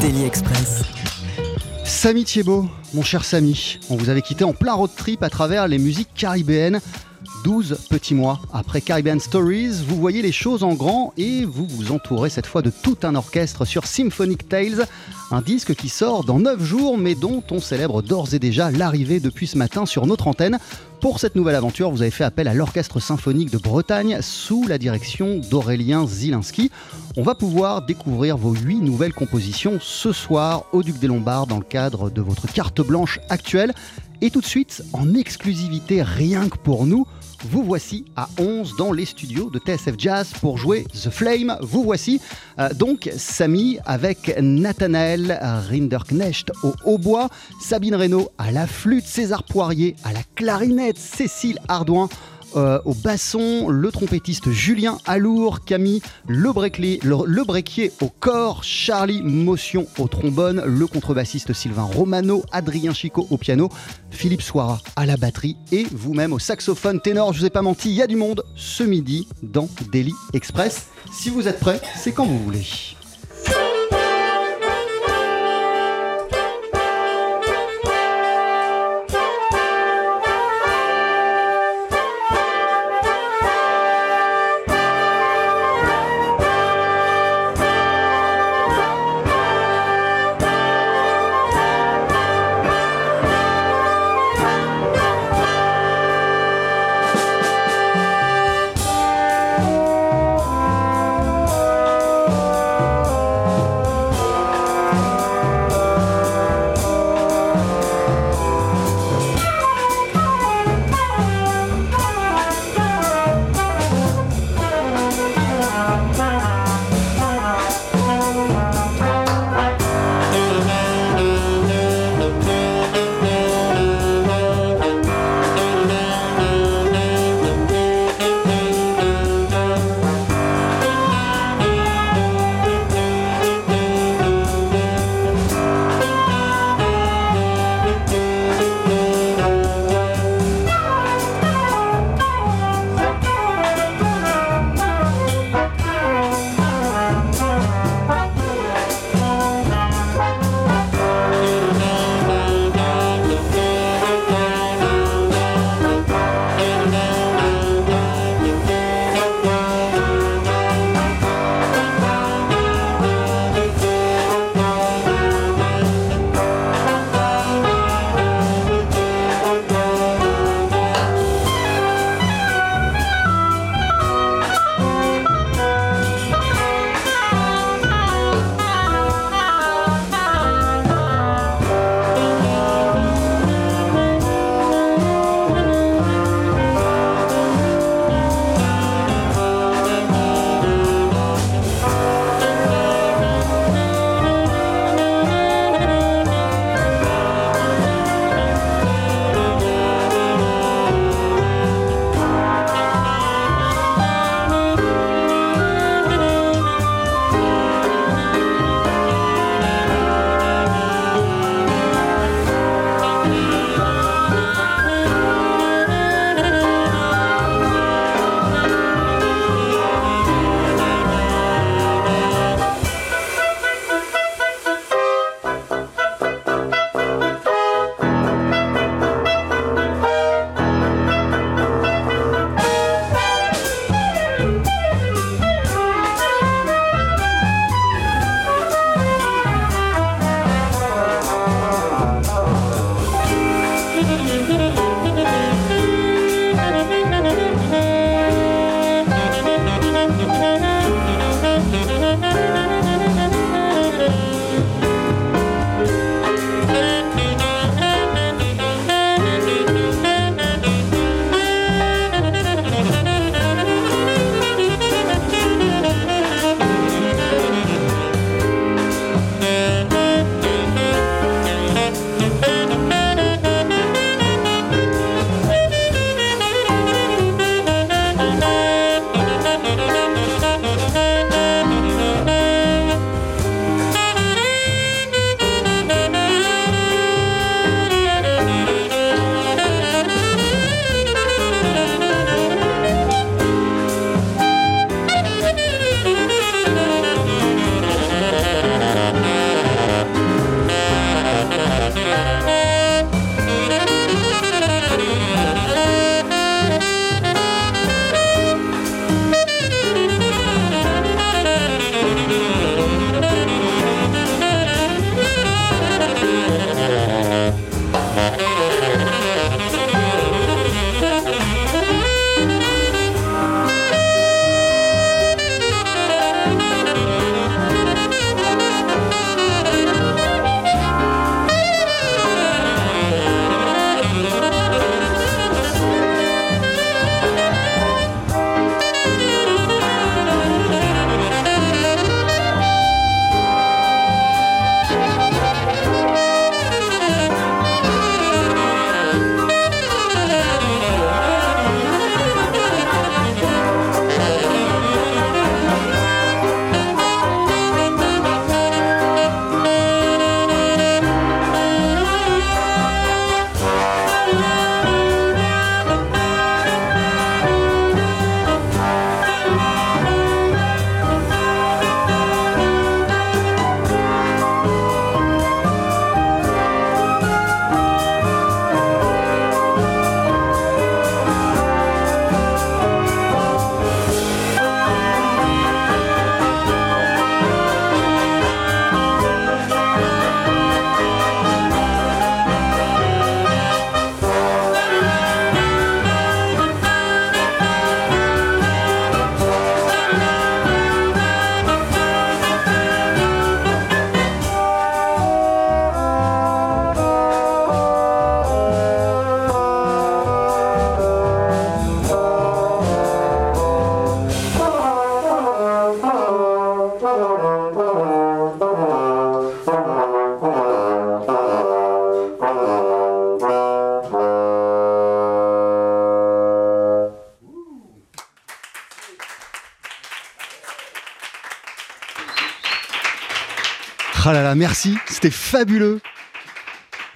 Daily Express. Samy Thiebaud, mon cher Samy, on vous avait quitté en plein road trip à travers les musiques caribéennes. 12 petits mois après Caribbean Stories, vous voyez les choses en grand et vous vous entourez cette fois de tout un orchestre sur Symphonic Tales, un disque qui sort dans 9 jours mais dont on célèbre d'ores et déjà l'arrivée depuis ce matin sur notre antenne. Pour cette nouvelle aventure, vous avez fait appel à l'Orchestre symphonique de Bretagne sous la direction d'Aurélien Zilinski. On va pouvoir découvrir vos 8 nouvelles compositions ce soir au Duc des Lombards dans le cadre de votre carte blanche actuelle. Et tout de suite, en exclusivité rien que pour nous, vous voici à 11 dans les studios de TSF Jazz pour jouer The Flame. Vous voici euh, donc Samy avec Nathanaël Rinderknecht au hautbois, Sabine Reynaud à la flûte, César Poirier à la clarinette, Cécile Ardouin euh, au basson, le trompettiste Julien Alour, Camille le, brequier au corps, Charlie Motion au trombone, le contrebassiste Sylvain Romano, Adrien Chico au piano, Philippe Soira à la batterie et vous-même au saxophone ténor. Je vous ai pas menti, il y a du monde ce midi dans Daily Express. Si vous êtes prêts, c'est quand vous voulez. Merci, c'était fabuleux.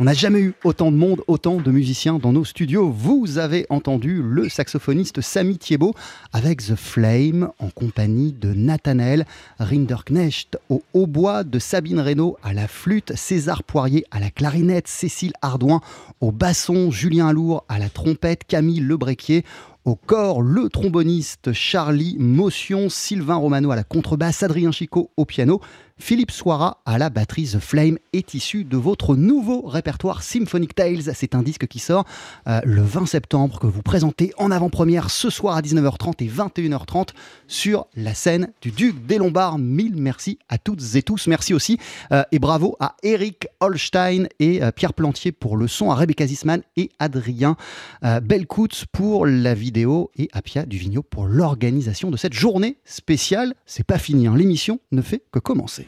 On n'a jamais eu autant de monde, autant de musiciens dans nos studios. Vous avez entendu le saxophoniste Samy Thiebaud avec The Flame en compagnie de Nathanael Rinderknecht au hautbois, de Sabine Reynaud à la flûte, César Poirier à la clarinette, Cécile Ardouin au basson, Julien Alour à la trompette, Camille Lebrequier au corps, le tromboniste Charlie Motion, Sylvain Romano à la contrebasse, Adrien Chicot au piano, Philippe Soira à la batterie. The Flame est issu de votre nouveau répertoire Symphonic Tales. C'est un disque qui sort euh, le 20 septembre que vous présentez en avant-première ce soir à 19h30 et 21h30 sur la scène du Duc des Lombards. Mille merci à toutes et tous. Merci aussi euh, et bravo à Eric Holstein et euh, Pierre Plantier pour le son, à Rebecca Zisman et Adrien Belcoutz pour la vidéo et à Pia Duvigneau pour l'organisation de cette journée spéciale. C'est pas fini, hein. l'émission ne fait que commencer.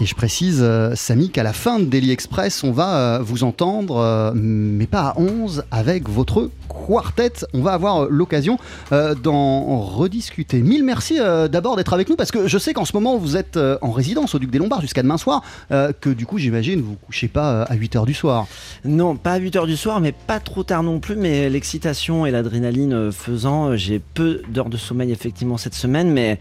Et je précise, euh, Samy, qu'à la fin de Daily Express, on va euh, vous entendre, euh, mais pas à 11, avec votre quartet. On va avoir l'occasion d'en rediscuter. Mille merci d'abord d'être avec nous, parce que je sais qu'en ce moment, vous êtes en résidence au Duc des Lombards jusqu'à demain soir, que du coup, j'imagine, vous ne couchez pas à 8h du soir. Non, pas à 8h du soir, mais pas trop tard non plus, mais l'excitation et l'adrénaline faisant, j'ai peu d'heures de sommeil effectivement cette semaine, mais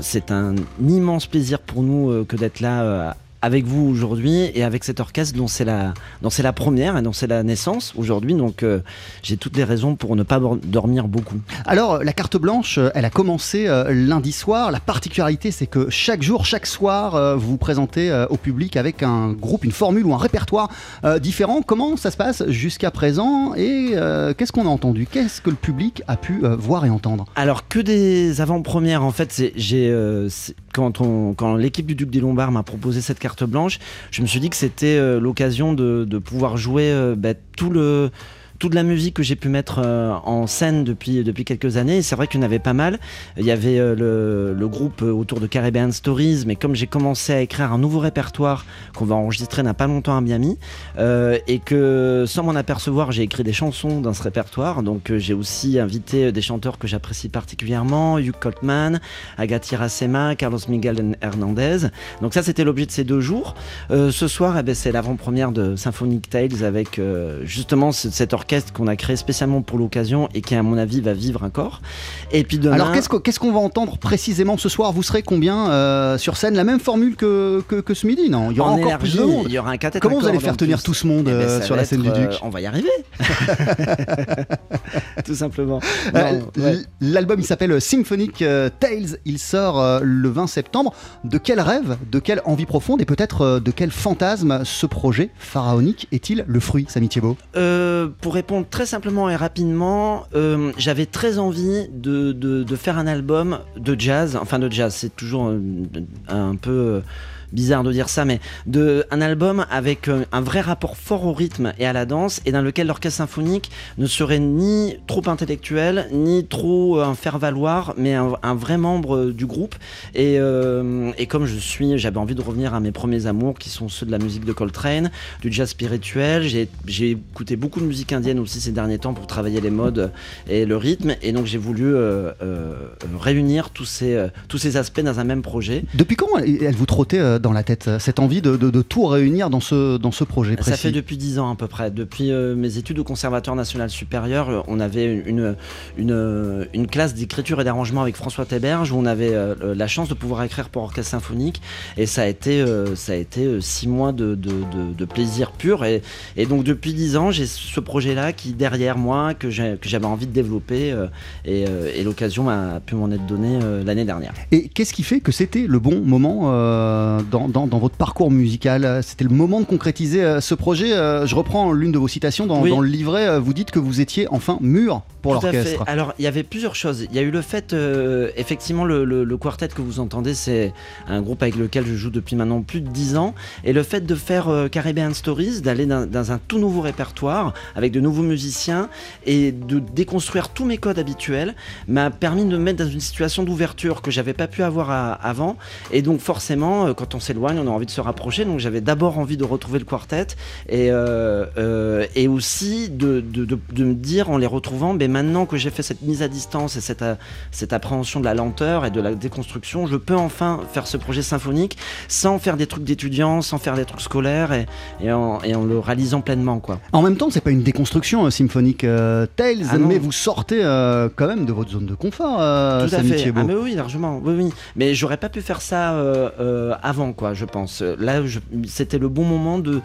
c'est un immense plaisir pour nous euh, que d'être là euh, avec vous aujourd'hui et avec cet orchestre dont c'est la, dont c'est la première et dont c'est la naissance aujourd'hui. Donc euh, j'ai toutes les raisons pour ne pas dormir beaucoup. Alors la carte blanche, euh, elle a commencé euh, lundi soir. La particularité, c'est que chaque jour, chaque soir, vous vous présentez au public avec un groupe, une formule ou un répertoire différent. Comment ça se passe jusqu'à présent et qu'est-ce qu'on a entendu? Qu'est-ce que le public a pu voir et entendre? Alors que des avant-premières. En fait, j'ai quand, on, quand l'équipe du Duc des Lombards m'a proposé cette carte blanche, je me suis dit que c'était euh, l'occasion de, pouvoir jouer euh, bah, tout le toute la musique que j'ai pu mettre euh, en scène depuis, depuis quelques années. C'est vrai qu'il y en avait pas mal. Il y avait euh, le, groupe autour de Caribbean Stories, mais comme j'ai commencé à écrire un nouveau répertoire qu'on va enregistrer n'a pas longtemps à Miami, euh, et que sans m'en apercevoir, j'ai écrit des chansons dans ce répertoire. Donc j'ai aussi invité des chanteurs que j'apprécie particulièrement, Hugh Coltman, Agathe Iracema, Carlos Miguel Hernandez. Donc ça, c'était l'objet de ces deux jours. ce soir, eh ben, c'est l'avant-première de Symphonic Tales avec justement cet orchestre qu'on a créé spécialement pour l'occasion et qui, à mon avis, va vivre encore. Et puis demain... Alors, qu'est-ce qu'on va entendre précisément ce soir Vous serez combien euh, sur scène La même formule que, que, ce midi, non Il y aura encore plus de monde. Il y aura un Comment vous allez faire tenir tout ce monde eh ben, euh, sur la scène du Duc euh, On va y arriver. tout simplement. L'album, il s'appelle Symphonic Tales. Il sort le 20 septembre. De quel rêve, de quelle envie profonde et peut-être de quel fantasme ce projet pharaonique est-il le fruit, Samy Thiebaud? Pour répondre très simplement et rapidement, euh, j'avais très envie de, faire un album de jazz, enfin de jazz, c'est toujours un, un peu bizarre de dire ça, mais de, un album avec euh, un vrai rapport fort au rythme et à la danse, et dans lequel l'orchestre symphonique ne serait ni trop intellectuel, ni trop euh, un faire-valoir, mais un, vrai membre du groupe. Et, euh, et comme je suis, j'avais envie de revenir à mes premiers amours, qui sont ceux de la musique de Coltrane, du jazz spirituel. J'ai écouté beaucoup de musique indienne aussi ces derniers temps pour travailler les modes et le rythme, et donc j'ai voulu réunir tous ces, tous ces aspects dans un même projet. Depuis quand elle vous trottait dans la tête, cette envie de, tout réunir dans ce, dans ce projet précis Ça fait depuis dix ans à peu près. Depuis euh, mes études au Conservatoire national supérieur, euh, on avait une, une, une classe d'écriture et d'arrangement avec François Théberge où on avait euh, la chance de pouvoir écrire pour orchestre symphonique et ça a été, ça a été six mois de, de, plaisir pur. Et, et, donc depuis dix ans, j'ai ce projet-là qui derrière moi, que j'avais envie de développer et, et l'occasion m'a pu m'en être donnée l'année dernière. Et qu'est-ce qui fait que c'était le bon moment dans, dans, votre parcours musical C'était le moment de concrétiser euh, ce projet. Euh, je reprends l'une de vos citations dans, dans, le livret. Euh, vous dites que vous étiez enfin mûr pour l'orchestre. Alors, il y avait plusieurs choses. Il y a eu le fait, effectivement, le, le, quartet que vous entendez, c'est un groupe avec lequel je joue depuis maintenant plus de 10 ans. Et le fait de faire Caribbean Stories, d'aller dans, un tout nouveau répertoire avec de nouveaux musiciens et de déconstruire tous mes codes habituels m'a permis de me mettre dans une situation d'ouverture que j'avais pas pu avoir avant. Et donc, forcément, quand on on s'éloigne, on a envie de se rapprocher. Donc j'avais d'abord envie de retrouver le quartet et, euh, euh, et aussi de, de, de, de me dire en les retrouvant, mais maintenant que j'ai fait cette mise à distance et cette, euh, cette appréhension de la lenteur et de la déconstruction, je peux enfin faire ce projet symphonique sans faire des trucs d'étudiants, sans faire des trucs scolaires et, et, en, et en le réalisant pleinement. Quoi. En même temps, c'est pas une déconstruction euh, symphonique euh, Tales, Ah mais vous sortez euh, quand même de votre zone de confort, Tout à fait. Ah, mais oui, largement. Oui, oui. Mais j'aurais pas pu faire ça euh, euh, je pense. Là, c'était le bon moment de,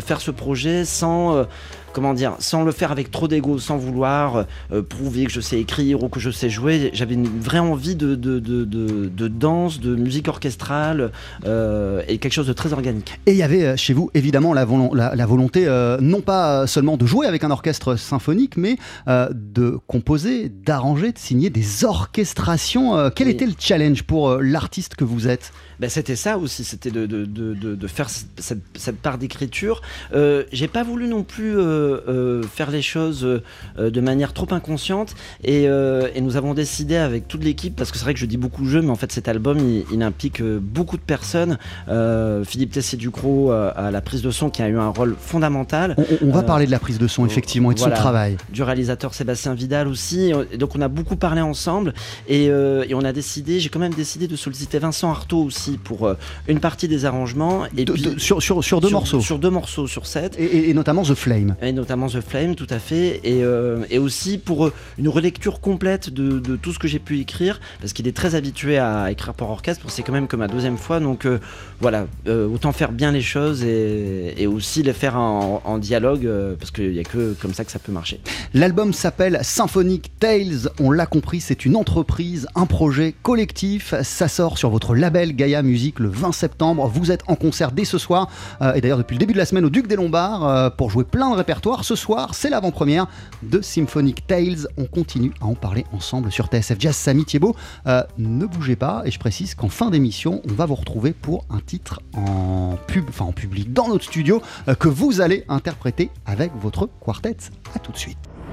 faire ce projet sans. Euh, Comment dire, sans le faire avec trop d'ego, sans vouloir euh, prouver que je sais écrire ou que je sais jouer. J'avais une vraie envie de, de, de, de, de danse, de musique orchestrale euh, et quelque chose de très organique. Et il y avait euh, chez vous évidemment la, volon- la- la volonté euh, non pas seulement de jouer avec un orchestre symphonique, mais euh, de composer, d'arranger, de signer des orchestrations. Euh, quel Oui. était le challenge pour euh, l'artiste que vous êtes? Ben, c'était ça aussi, c'était de, de, de, de- de faire cette, cette part d'écriture. Euh, J'ai pas voulu non plus euh, euh, faire les choses euh, de manière trop inconsciente et, et nous avons décidé avec toute l'équipe, parce que c'est vrai que je dis beaucoup jeu, mais en fait cet album il, il implique beaucoup de personnes. Philippe Tessier-Ducrot à la prise de son qui a eu un rôle fondamental. On, on va parler de la prise de son effectivement et de voilà. son travail. du réalisateur Sébastien Vidal aussi. Donc on a beaucoup parlé ensemble et, et on a décidé, j'ai quand même décidé de solliciter Vincent Artaud aussi pour euh, une partie des arrangements. Et De- puis, de- sur, sur- sur deux sur- morceaux. Sur deux morceaux sur sept. Et, et- et notamment The Flame. Et notamment The Flame, tout à fait. Et, euh, et aussi pour euh, une relecture complète de, de tout ce que j'ai pu écrire, parce qu'il est très habitué à écrire pour orchestre, c'est quand même que ma deuxième fois. Donc euh, voilà, euh, autant faire bien les choses et, et aussi les faire en, en dialogue, parce qu'il n'y a que comme ça que ça peut marcher. L'album s'appelle Symphonic Tales. On l'a compris, c'est une entreprise, un projet collectif. Ça sort sur votre label Gaia Music le 20 septembre. Vous êtes en concert dès ce soir. euh, et d'ailleurs, depuis le début de la semaine au Duc des Lombards euh, pour jouer plein de répertoires. Ce soir, c'est l'avant-première de Symphonic Tales. On continue à en parler ensemble sur TSF Jazz. Samy Thiebaud, euh, ne bougez pas. Et je précise qu'en fin d'émission, on va vous retrouver pour un titre en pub, en public dans notre studio que vous allez interpréter avec votre quartet. À tout de suite.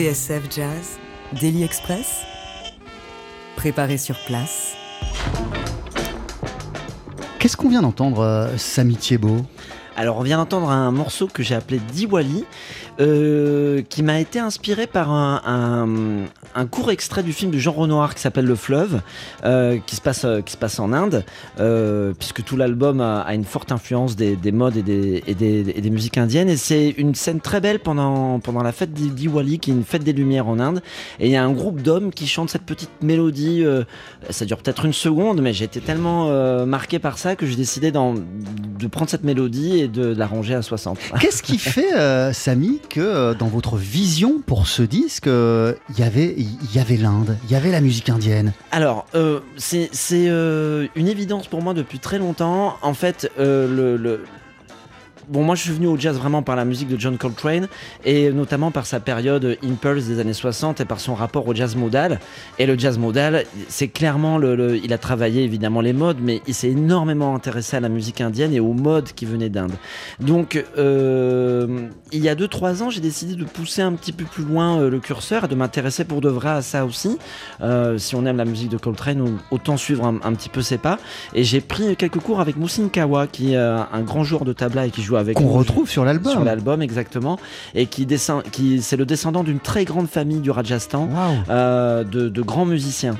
TSF Jazz, Daily Express, préparé sur place. Qu'est-ce qu'on vient d'entendre, euh, Samy Thiebaud Alors, on vient d'entendre un morceau que j'ai appelé Diwali, euh, qui m'a été inspiré par un, un- un court extrait du film de Jean Renoir qui s'appelle Le Fleuve, euh, qui, se passe, euh, qui se passe en Inde, euh, puisque tout l'album a, une forte influence des, des modes et des, et des, et des musiques indiennes. Et c'est une scène très belle pendant, pendant la fête di- Diwali, qui est une fête des Lumières en Inde. Et il y a un groupe d'hommes qui chantent cette petite mélodie. ça dure peut-être une seconde, mais été tellement marqué par ça que j'ai décidé de prendre cette mélodie et de, de la ranger à 60. Qu'est-ce qui fait, Samy, que dans votre vision pour ce disque, il y avait, il y avait l'Inde, il y avait la musique indienne Alors, euh, c'est euh, une évidence pour moi depuis très longtemps. En fait, euh, le- Bon, moi je suis venu au jazz vraiment par la musique de John Coltrane et notamment par sa période Impulse des années 60 et par son rapport au jazz modal. Et le jazz modal, c'est clairement le, Il a travaillé évidemment les modes, mais il s'est énormément intéressé à la musique indienne et aux modes qui venaient d'Inde. Donc, euh, il y a 2-3 ans, j'ai décidé de pousser un petit peu plus loin euh, le curseur et de m'intéresser pour de vrai à ça aussi. Euh, si on aime la musique de Coltrane, autant suivre un, un petit peu ses pas. Et j'ai pris quelques cours avec Moussin Kawa, qui est un grand joueur de tabla et qui joue avec qu'on retrouve sur l'album. Sur l'album, exactement. Et qui descend, qui, c'est le descendant d'une très grande famille du Rajasthan, euh, de, de grands musiciens.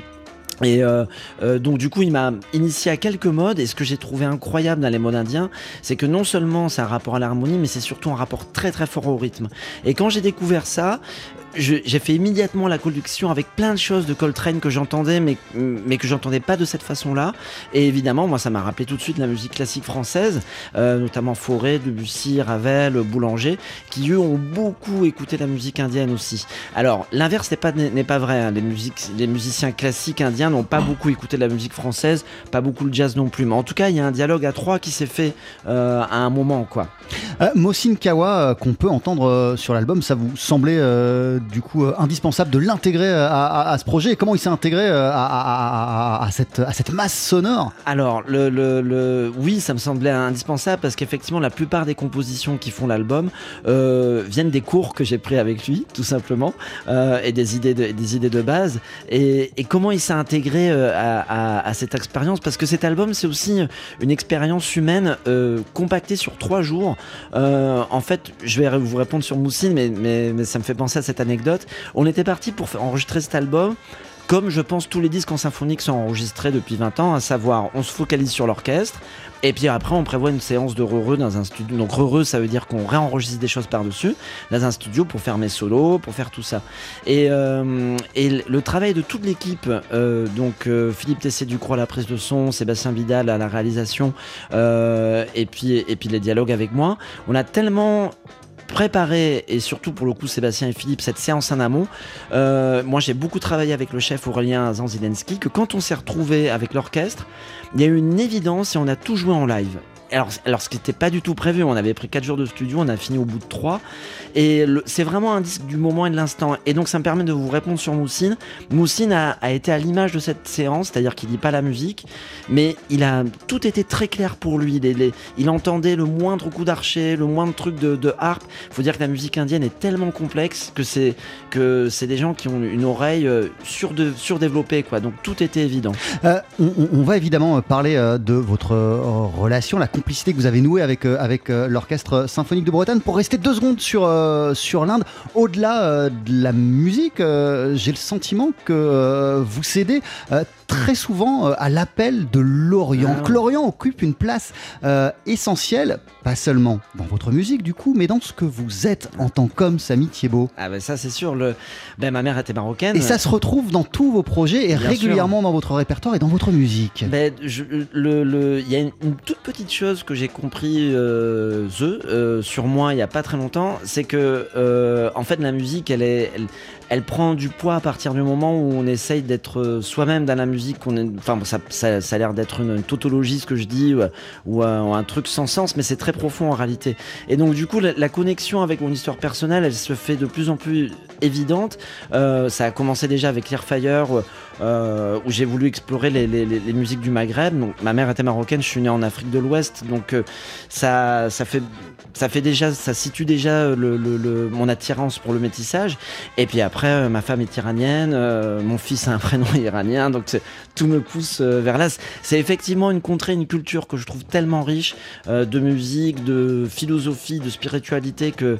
Et euh, euh, donc du coup, il m'a initié à quelques modes. Et ce que j'ai trouvé incroyable dans les modes indiens, c'est que non seulement c'est un rapport à l'harmonie, mais c'est surtout un rapport très très fort au rythme. Et quand j'ai découvert ça, j'ai fait immédiatement la collection avec plein de choses de Coltrane que j'entendais, mais, mais que j'entendais pas de cette façon-là. Et évidemment, moi, ça m'a rappelé tout de suite la musique classique française, euh, notamment Fauré, Debussy, Ravel, Boulanger, qui eux ont beaucoup écouté la musique indienne aussi. Alors, l'inverse n'est pas, vrai. hein. Les, musiciens classiques indiens n'ont pas beaucoup écouté la musique française, pas beaucoup le jazz non plus. Mais en tout cas, il y a un dialogue à trois qui s'est fait euh, à un moment, quoi. Euh, Mosin Kawa, euh, qu'on peut entendre sur l'album, ça vous semblait du coup euh, indispensable de l'intégrer euh, à, ce projet Et comment il s'est intégré euh, à, cette, à cette masse sonore? Alors, le, le- oui, ça me semblait indispensable parce qu'effectivement, la plupart des compositions qui font l'album viennent des cours que j'ai pris avec lui, tout simplement, et des idées de, des idées de base. Et, comment il s'est intégré à, cette expérience? Parce que cet album, c'est aussi une expérience humaine compactée sur trois jours. En fait, je vais vous répondre sur Moussine, mais, mais, mais ça me fait penser à cette On était parti pour enregistrer cet album comme je pense tous les disques en symphonique sont enregistrés depuis 20 ans, à savoir on se focalise sur l'orchestre, et puis après on prévoit une séance de Rheureux dans un studio. Donc Rheureux ça veut dire qu'on réenregistre des choses par-dessus, dans un studio pour faire mes solos, pour faire tout ça. Et, euh, le- travail de toute l'équipe, euh, donc euh, Philippe Tessé-Ducroix à la prise de son, Sébastien Vidal à la réalisation, et, puis, et puis les dialogues avec moi, on a tellement préparé et surtout pour le coup Sébastien et Philippe cette séance en amont. Euh, moi j'ai beaucoup travaillé avec le chef Aurélien Zanzilensky que quand on s'est retrouvé avec l'orchestre il y a eu une évidence et on a tout joué en live alors, alors ce qui n'était pas du tout prévu, on avait pris 4 jours de studio, on a fini au bout de 3. Et c'est vraiment un disque du moment et de l'instant. Et donc ça me permet de vous répondre sur Moussine. Moussine a, été à l'image de cette séance, c'est-à-dire qu'il lit pas la musique, mais il a tout était très clair pour lui. Il entendait le moindre coup d'archet, le moindre truc de, de harpe. faut dire que la musique indienne est tellement complexe que c'est que c'est des gens qui ont une oreille euh, surde- surdéveloppée, quoi. Donc tout était évident. Euh, on, va évidemment euh, parler de votre relation, la complicité que vous avez nouée avec, euh, avec euh, l'Orchestre Symphonique de Bretagne. Pour rester deux secondes sur, euh, sur l'Inde, au-delà de la musique, j'ai le sentiment que vous cédez très souvent euh, à l'appel de l'Orient. Ah. L'Orient occupe une place euh, essentielle, pas seulement dans votre musique du coup, mais dans ce que vous êtes en tant qu'homme, Samy Thiebaud. Ah ben ça c'est sûr. Le... Ben, ma mère était marocaine. Et ça se retrouve dans tous vos projets et Bien régulièrement dans votre répertoire et dans votre musique. Ben, je- le, le- il y a une, une toute petite chose que j'ai compris euh, the, euh, sur moi il y a pas très longtemps, c'est que en fait la musique elle est, elle, elle prend du poids à partir du moment où on essaye d'être euh, soi-même dans la musique. enfin ça, a l'air d'être une, tautologie ce que je dis ou, ou un, truc sans sens, mais c'est très profond en réalité. Et donc du coup la, connexion avec mon histoire personnelle, elle se fait de plus en plus évidente. Euh, ça a commencé déjà avec Clearfire. euh, où j'ai voulu explorer les, musiques du Maghreb. Donc, ma mère était marocaine, je suis né en Afrique de l'Ouest, donc euh, ça, ça fait, déjà, ça situe déjà mon attirance pour le métissage. Et puis après. Euh, ma femme est iranienne, euh, mon fils a un prénom iranien, donc tout me pousse euh, vers là. C'est- effectivement une contrée, une culture que je trouve tellement riche de musique, de philosophie, de spiritualité que,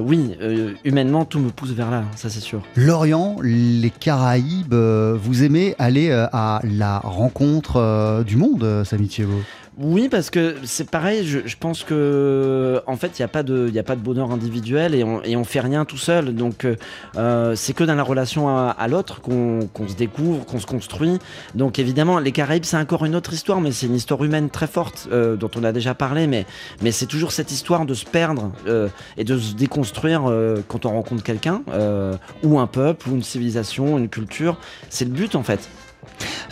oui, humainement, tout me pousse vers là, ça c'est sûr. L'Orient, les Caraïbes, vous aimez aller à la rencontre du monde, Samy Oui, parce que c'est pareil, je, pense que en fait, il n'y a, pas de- y a pas de bonheur individuel et on, et on fait rien tout seul. Donc, euh, euh, c'est que dans la relation à, l'autre qu'on qu'on se découvre, qu'on se construit. Donc, évidemment, les Caraïbes, c'est encore une autre histoire, mais c'est une histoire humaine très forte euh, dont on a déjà parlé. Mais, mais c'est toujours cette histoire de se perdre euh, et de se déconstruire euh, quand on rencontre quelqu'un, ou un peuple, ou une civilisation, une culture. C'est le but, en fait.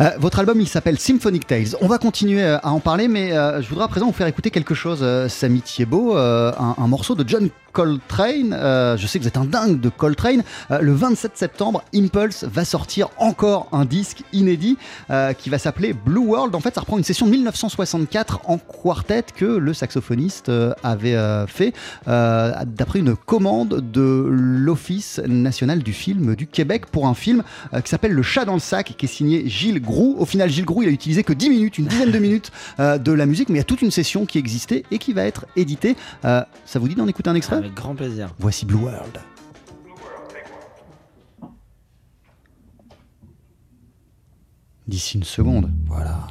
Euh, votre album, il s'appelle Symphonic Tales. On va continuer euh, à en parler, mais euh, je voudrais à présent vous faire écouter quelque chose, Samy Thiebaud, un, un morceau de John Coltrane. Euh, je sais que vous êtes un dingue de Coltrane. Euh, le 27 septembre, Impulse va sortir encore un disque inédit euh, qui va s'appeler Blue World. En fait, ça reprend une session de 1964 en quartet que le saxophoniste avait fait d'après une commande de l'Office national du film du Québec pour un film qui s'appelle Le chat dans le sac, qui est signé Gilles Groux. Au final, Gilles Groux, il a utilisé que 10 minutes, une dizaine de minutes de la musique, mais il y a toute une session qui existait et qui va être éditée. Ça vous dit d'en écouter un extrait? Grand plaisir. Voici Blue World. D'ici une seconde, voilà.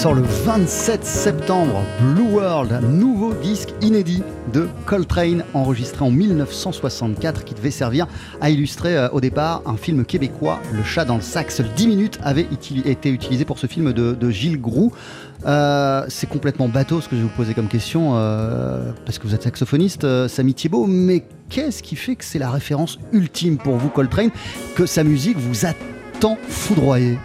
Sort le 27 septembre. Blue World, nouveau disque inédit de Coltrane, enregistré en 1964, qui devait servir à illustrer euh, au départ un film québécois, Le chat dans le sac. Seuls 10 minutes avaient été utilisées pour ce film de, Gilles Groux. Euh, c'est complètement bateau ce que je vais vous poser comme question, euh, parce que vous êtes saxophoniste, Samy Thiebaud, mais qu'est-ce qui fait que c'est la référence ultime pour vous, Coltrane, que sa musique vous a tant foudroyé?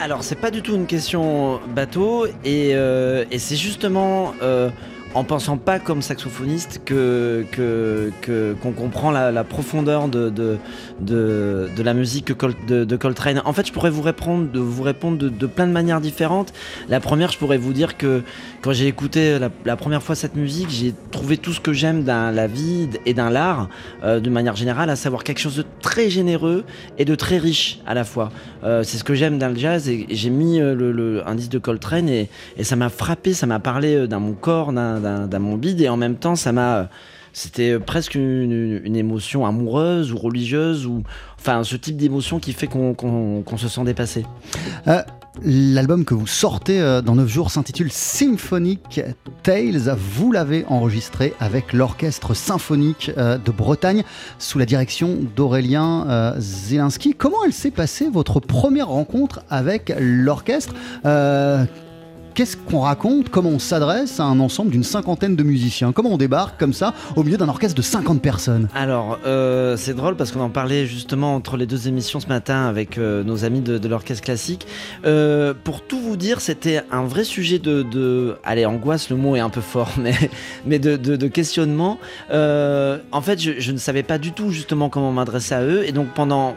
Alors, c'est pas du tout une question bateau, et, euh, c'est justement euh, en pensant pas comme saxophoniste que que- que- qu'on comprend la, profondeur de, de, de, la musique de, Coltrane. En fait, je pourrais vous répondre de, vous répondre de, plein de manières différentes. La première, je pourrais vous dire que quand j'ai écouté la, première fois cette musique, j'ai trouvé tout ce que j'aime dans la vie et dans l'art, euh, de manière générale, à savoir quelque chose de très généreux et de très riche à la fois. Euh, c'est ce que j'aime dans le jazz et, j'ai mis euh, un disque de Coltrane et, et ça m'a frappé, ça m'a parlé euh, dans mon corps, dans mon bide et en même temps ça m'a... euh, C'était presque une, émotion amoureuse ou religieuse ou enfin ce type d'émotion qui fait qu'on se sent dépassé. Euh, L'album que vous sortez euh, dans 9 jours s'intitule Symphonic Tales. Vous l'avez enregistré avec l'Orchestre Symphonique de Bretagne sous la direction d'Aurélien Zelinski. Comment elle s'est passée, votre première rencontre avec l'orchestre? Qu'est-ce qu'on raconte Comment on s'adresse à un ensemble d'une cinquantaine de musiciens? Comment on débarque comme ça au milieu d'un orchestre de 50 personnes? Alors, euh, c'est drôle parce qu'on en parlait justement entre les deux émissions ce matin avec euh, nos amis de, l'orchestre classique. Euh, pour tout vous dire, c'était un vrai sujet de, Allez, angoisse, le mot est un peu fort, mais, de, questionnement. En fait, je ne savais pas du tout justement comment m'adresser à eux. Et donc, pendant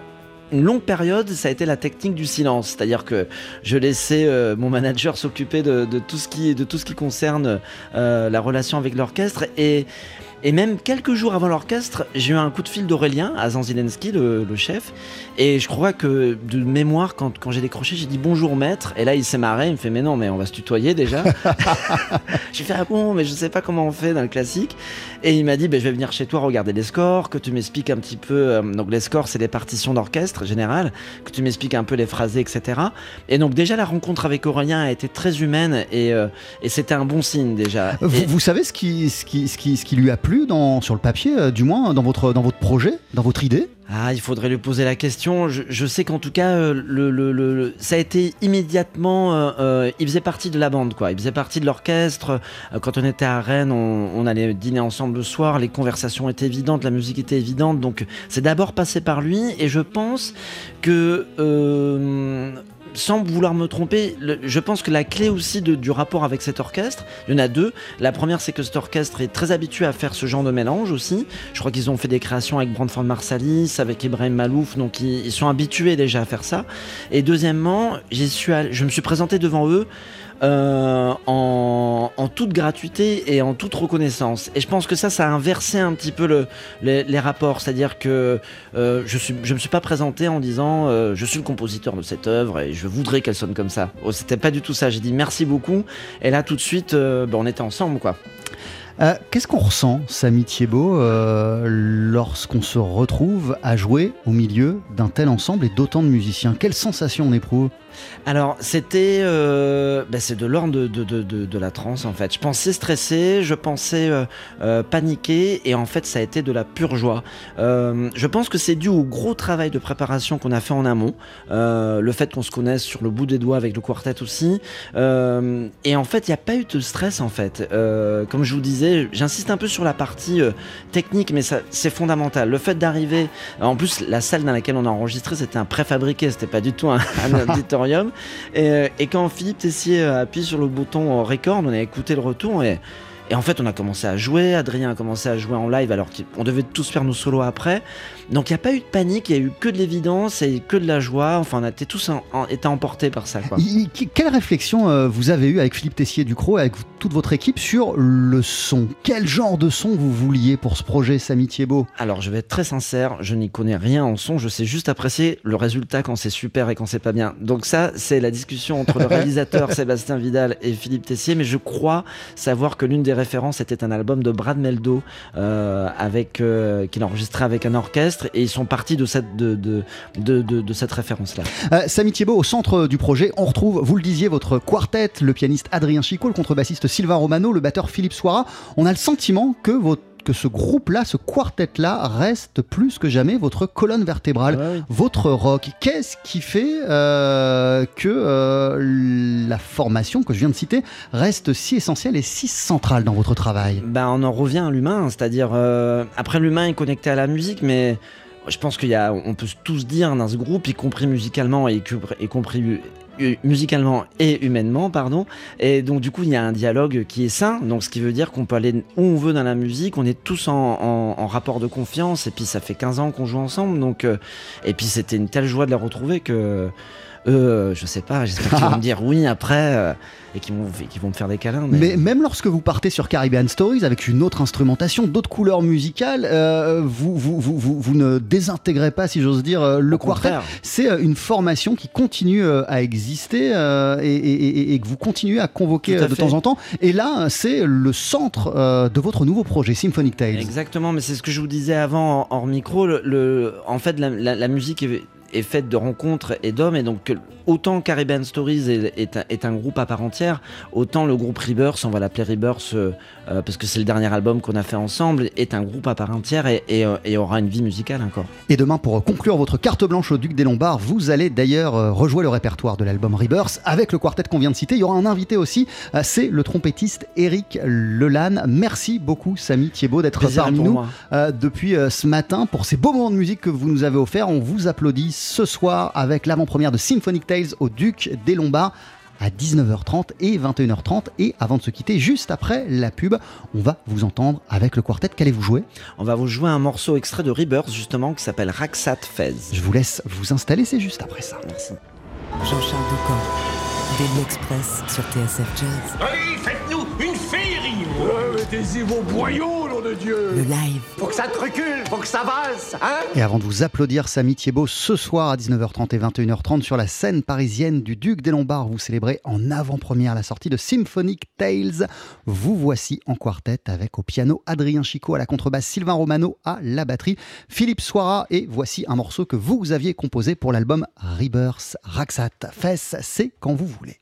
une longue période, ça a été la technique du silence, c'est-à-dire que je laissais euh, mon manager s'occuper de, de tout ce qui de tout ce qui concerne euh, la relation avec l'orchestre. Et et même quelques jours avant l'orchestre, j'ai eu un coup de fil d'Aurélien à Zanzilenski, le, le chef. Et je crois que de mémoire, quand, quand j'ai décroché, j'ai dit bonjour maître. Et là, il s'est marré. Il me fait mais non, mais on va se tutoyer déjà. j'ai fait ah bon, mais je sais pas comment on fait dans le classique. Et il m'a dit ben, je vais venir chez toi regarder les scores, que tu m'expliques un petit peu. euh, donc les scores, c'est les partitions d'orchestre général, que tu m'expliques un peu les phrasés, etc. Et donc déjà la rencontre avec Aurélien a été très humaine et, euh, et c'était un bon signe déjà. vous, Et- vous savez ce qui, ce, qui, ce, qui, ce qui lui a plu? Sur le papier, euh, du moins dans votre, dans votre projet, dans votre idée Ah, il faudrait lui poser la question. Je, sais qu'en tout cas, euh, le, ça a été immédiatement. euh, il faisait partie de la bande, quoi. Il faisait partie de l'orchestre. Quand on était à Rennes, on allait dîner ensemble le soir. Les conversations étaient évidentes, la musique était évidente. Donc, c'est d'abord passé par lui. Et je pense que. Sans vouloir me tromper, je pense que la clé aussi du rapport avec cet orchestre, il y en a deux. La première, c'est que cet orchestre est très habitué à faire ce genre de mélange aussi. Je crois qu'ils ont fait des créations avec Brandford Marsalis, avec Ibrahim Malouf, donc ils, sont habitués déjà à faire ça. Et deuxièmement, je me suis présenté devant eux euh, en, toute gratuité et en toute reconnaissance. Et je pense que ça, ça a inversé un petit peu le, les, rapports. C'est-à-dire que euh, je ne me suis pas présenté en disant euh, je suis le compositeur de cette œuvre et je voudrais qu'elle sonne comme ça. Oh, C'était pas du tout ça. J'ai dit merci beaucoup. Et là, tout de suite, ben, on était ensemble, quoi. Qu'est-ce qu'on ressent, Samy Thiebaud, lorsqu'on se retrouve à jouer au milieu d'un tel ensemble et d'autant de musiciens? Quelle sensation on éprouve? Alors, c'était. euh, bah, c'est de l'ordre de, de, de, de- la transe, en fait. Je pensais stresser, je pensais euh, euh, paniquer, et en fait, ça a été de la pure joie. Euh, je pense que c'est dû au gros travail de préparation qu'on a fait en amont, euh, le fait qu'on se connaisse sur le bout des doigts avec le quartet aussi. Euh, et en fait, il n'y a pas eu de stress, en fait. Euh, comme je vous disais, j'insiste un peu sur la partie euh, technique, mais ça, c'est fondamental. Le fait d'arriver. En plus, la salle dans laquelle on a enregistré, c'était un préfabriqué, c'était pas du tout un, un auditorium. Et, euh, et quand Philippe Tessier a appuyé sur le bouton euh, record, on a écouté le retour et. Et en fait, on a commencé à jouer. Adrien a commencé à jouer en live alors qu'on devait tous faire nos solos après. Donc, il n'y a pas eu de panique, il y a eu que de l'évidence et que de la joie. Enfin, on a été tous en- en- été emportés par ça. Quoi. Il- il- Quelle réflexion euh, vous avez eue avec Philippe Tessier Ducrot, avec toute votre équipe sur le son? Quel genre de son vous vouliez pour ce projet, Samy Thiebaud? Alors, je vais être très sincère, je n'y connais rien en son, je sais juste apprécier le résultat quand c'est super et quand c'est pas bien. Donc ça, c'est la discussion entre le réalisateur Sébastien Vidal et Philippe Tessier, mais je crois savoir que l'une des références était un album de Brad Meldo euh, avec euh, qu'il a enregistré avec un orchestre et ils sont partis de cette de, de, de, cette référence-là. Euh, Samy Thiebaud, au centre du projet, on retrouve, vous le disiez, votre quartet, le pianiste Adrien Chicot, le contrebassiste Sylvain Romano, le batteur Philippe Soira. On a le sentiment que votre que ce groupe-là, ce quartet-là, reste plus que jamais votre colonne vertébrale, Ouais, oui. votre rock. Qu'est-ce qui fait euh, que euh, la formation que je viens de citer reste si essentielle et si centrale dans votre travail? Ben, on en revient à l'humain, c'est-à-dire euh, après l'humain est connecté à la musique, mais je pense qu'il y a, on peut tous dire dans ce groupe, y compris musicalement et y, compris musicalement et humainement, pardon. Et donc du coup, il y a un dialogue qui est sain, donc ce qui veut dire qu'on peut aller où on veut dans la musique, on est tous en, en- rapport de confiance, et puis ça fait 15 ans qu'on joue ensemble, donc euh, et puis c'était une telle joie de les retrouver que euh, je sais pas, j'espère qu'ils vont me dire oui après euh, et qu'ils vont, me faire des câlins. Mais, Mais même lorsque vous partez sur Caribbean Stories avec une autre instrumentation, d'autres couleurs musicales, euh, vous, vous, vous, vous, vous ne désintégrez pas, si j'ose dire, le Au quartet. C'est une formation qui continue à exister et, et- et- et que vous continuez à convoquer à de fait. temps en temps. Et là, c'est le centre de votre nouveau projet, Symphonic Tales. Exactement, mais c'est ce que je vous disais avant hors micro. Le, le- en fait, la, la- la musique est, est faite de rencontres et d'hommes, et donc autant Caribbean Stories est, est un, est un groupe à part entière, autant le groupe Rebirth, on va l'appeler Rebirth euh, euh, parce que c'est le dernier album qu'on a fait ensemble, est un groupe à part entière et, et, euh, et aura une vie musicale encore. Et demain, pour conclure votre carte blanche au Duc des Lombards, vous allez d'ailleurs rejouer le répertoire de l'album Rebirth avec le quartet qu'on vient de citer. Il y aura un invité aussi, c'est le trompettiste Eric Lelanne. Merci beaucoup, Samy Thiebaud, d'être parmi nous euh, depuis euh, ce matin pour ces beaux moments de musique que vous nous avez offerts. On vous applaudit ce soir avec l'avant-première de Symphonic Tales au Duc des Lombards à 19h30 et 21h30. Et avant de se quitter, juste après la pub, on va vous entendre avec le quartet. Qu'allez-vous jouer? On va vous jouer un morceau extrait de Rebirth justement qui s'appelle Raksat Fez. Je vous laisse vous installer, c'est juste après ça. Merci. Jean-Charles Doucan, Daily Express sur TSF Jazz. Allez, faites-nous Mettez-y vos boyaux, nom de Dieu Le live, Faut que ça te recule, faut que ça valse, hein Et avant de vous applaudir, Samy Thiebaud, ce soir à 19h30 et 21h30 sur la scène parisienne du Duc des Lombards, vous célébrez en avant-première la sortie de Symphonic Tales. Vous voici en quartet avec au piano Adrien Chicot, à la contrebasse Sylvain Romano, à la batterie Philippe Soira. Et voici un morceau que vous aviez composé pour l'album Rebirth Raksat. Fesse, c'est quand vous voulez.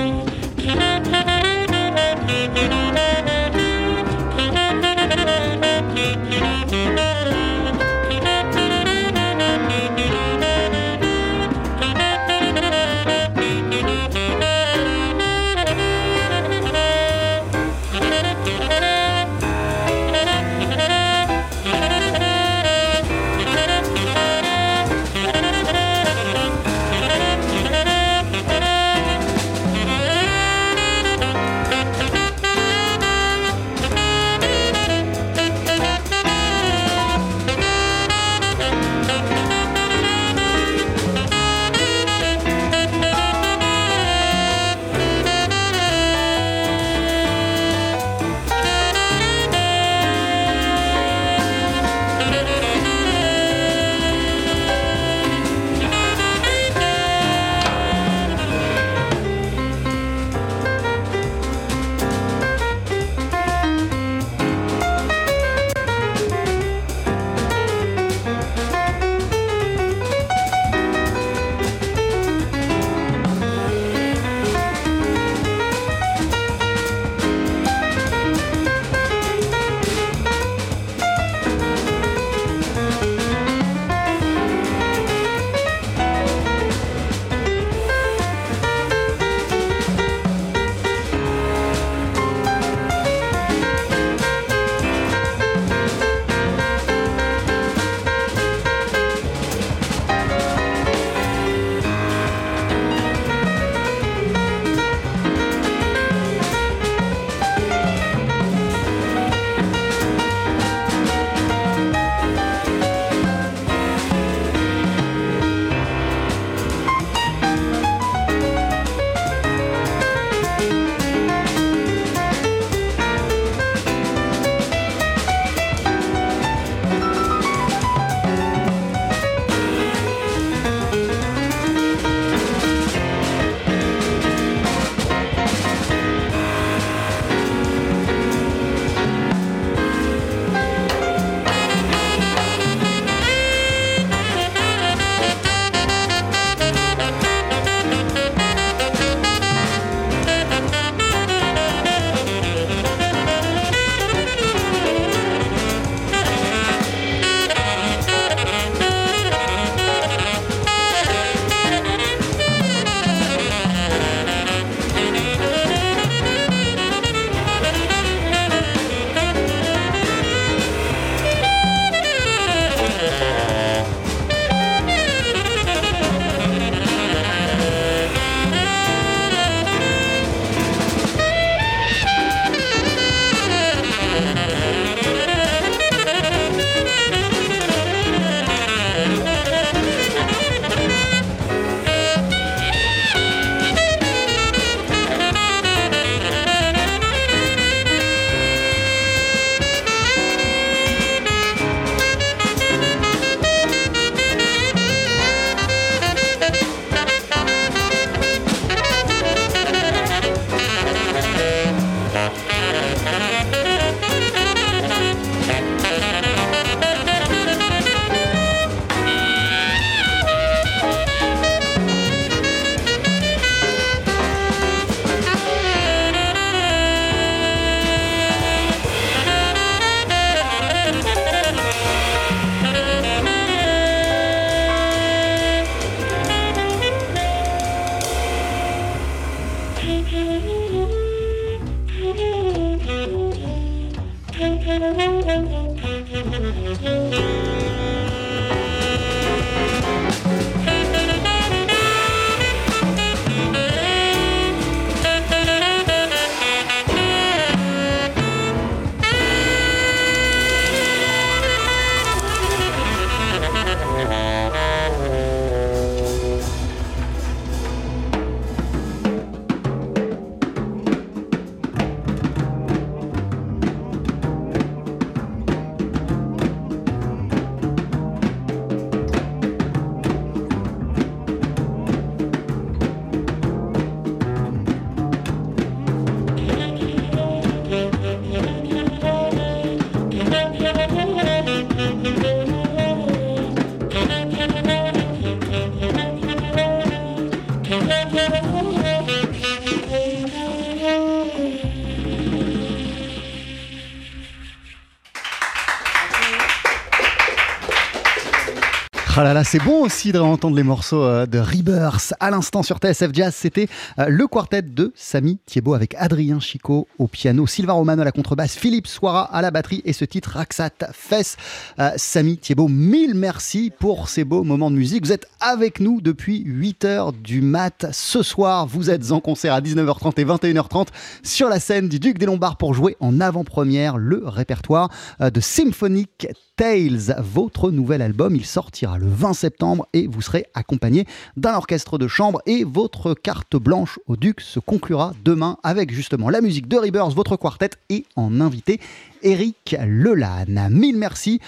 Ah là c'est bon aussi de réentendre les morceaux euh, de Rebirth. À l'instant sur TSF Jazz, c'était euh, le quartet de Samy Thiebaud avec Adrien Chico au piano, Sylvain Romano à la contrebasse, Philippe Soira à la batterie et ce titre Raxat Fess. Euh, Samy Thiebaud, mille merci pour ces beaux moments de musique. Vous êtes avec nous depuis 8h du mat. Ce soir, vous êtes en concert à 19h30 et 21h30 sur la scène du Duc des Lombards pour jouer en avant-première le répertoire de Symphonic Tales, votre nouvel album. Il sortira le 20 septembre et vous serez accompagné d'un orchestre de chambre et votre carte blanche au Duc se conclura demain avec justement la musique de Rebirth, votre quartet et en invité Eric Lelanne. Mille merci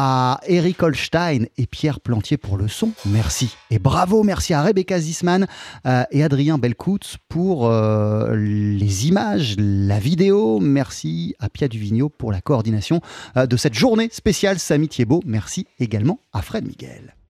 à Eric Holstein et Pierre Plantier pour le son. Merci. Et bravo, merci à Rebecca Zisman euh, et Adrien Belcoutz pour euh, les images, la vidéo. Merci à Pia Duvigneau pour la coordination euh, de cette journée spéciale Samy Thiebaud. Merci également à Fred Miguel.